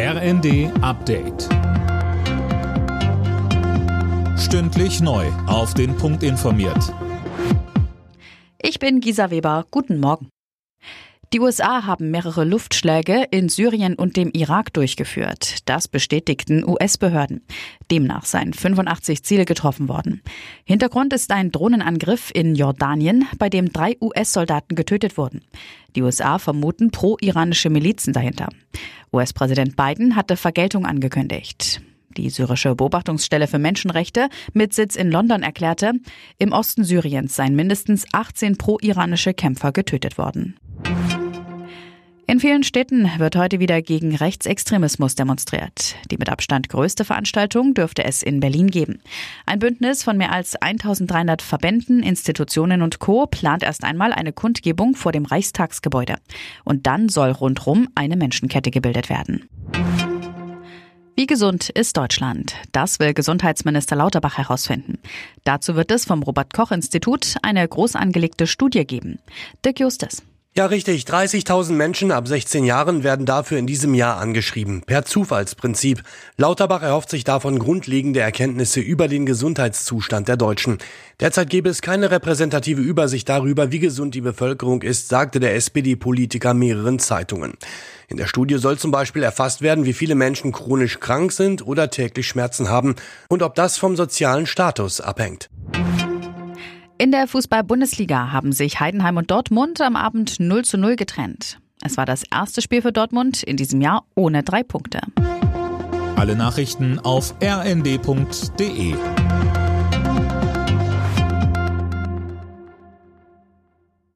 RND Update. Stündlich neu. Auf den Punkt informiert. Ich bin Gisa Weber. Guten Morgen. Die USA haben mehrere Luftschläge in Syrien und dem Irak durchgeführt. Das bestätigten US-Behörden. Demnach seien 85 Ziele getroffen worden. Hintergrund ist ein Drohnenangriff in Jordanien, bei dem drei US-Soldaten getötet wurden. Die USA vermuten pro-iranische Milizen dahinter. US-Präsident Biden hatte Vergeltung angekündigt. Die syrische Beobachtungsstelle für Menschenrechte mit Sitz in London erklärte, im Osten Syriens seien mindestens 18 pro-iranische Kämpfer getötet worden. In vielen Städten wird heute wieder gegen Rechtsextremismus demonstriert. Die mit Abstand größte Veranstaltung dürfte es in Berlin geben. Ein Bündnis von mehr als 1300 Verbänden, Institutionen und Co. plant erst einmal eine Kundgebung vor dem Reichstagsgebäude. Und dann soll rundrum eine Menschenkette gebildet werden. Wie gesund ist Deutschland? Das will Gesundheitsminister Lauterbach herausfinden. Dazu wird es vom Robert Koch Institut eine groß angelegte Studie geben. Dirk Justus. Ja, richtig. 30.000 Menschen ab 16 Jahren werden dafür in diesem Jahr angeschrieben. Per Zufallsprinzip. Lauterbach erhofft sich davon grundlegende Erkenntnisse über den Gesundheitszustand der Deutschen. Derzeit gäbe es keine repräsentative Übersicht darüber, wie gesund die Bevölkerung ist, sagte der SPD-Politiker mehreren Zeitungen. In der Studie soll zum Beispiel erfasst werden, wie viele Menschen chronisch krank sind oder täglich Schmerzen haben und ob das vom sozialen Status abhängt. In der Fußball-Bundesliga haben sich Heidenheim und Dortmund am Abend 0 zu 0 getrennt. Es war das erste Spiel für Dortmund in diesem Jahr ohne drei Punkte. Alle Nachrichten auf rnd.de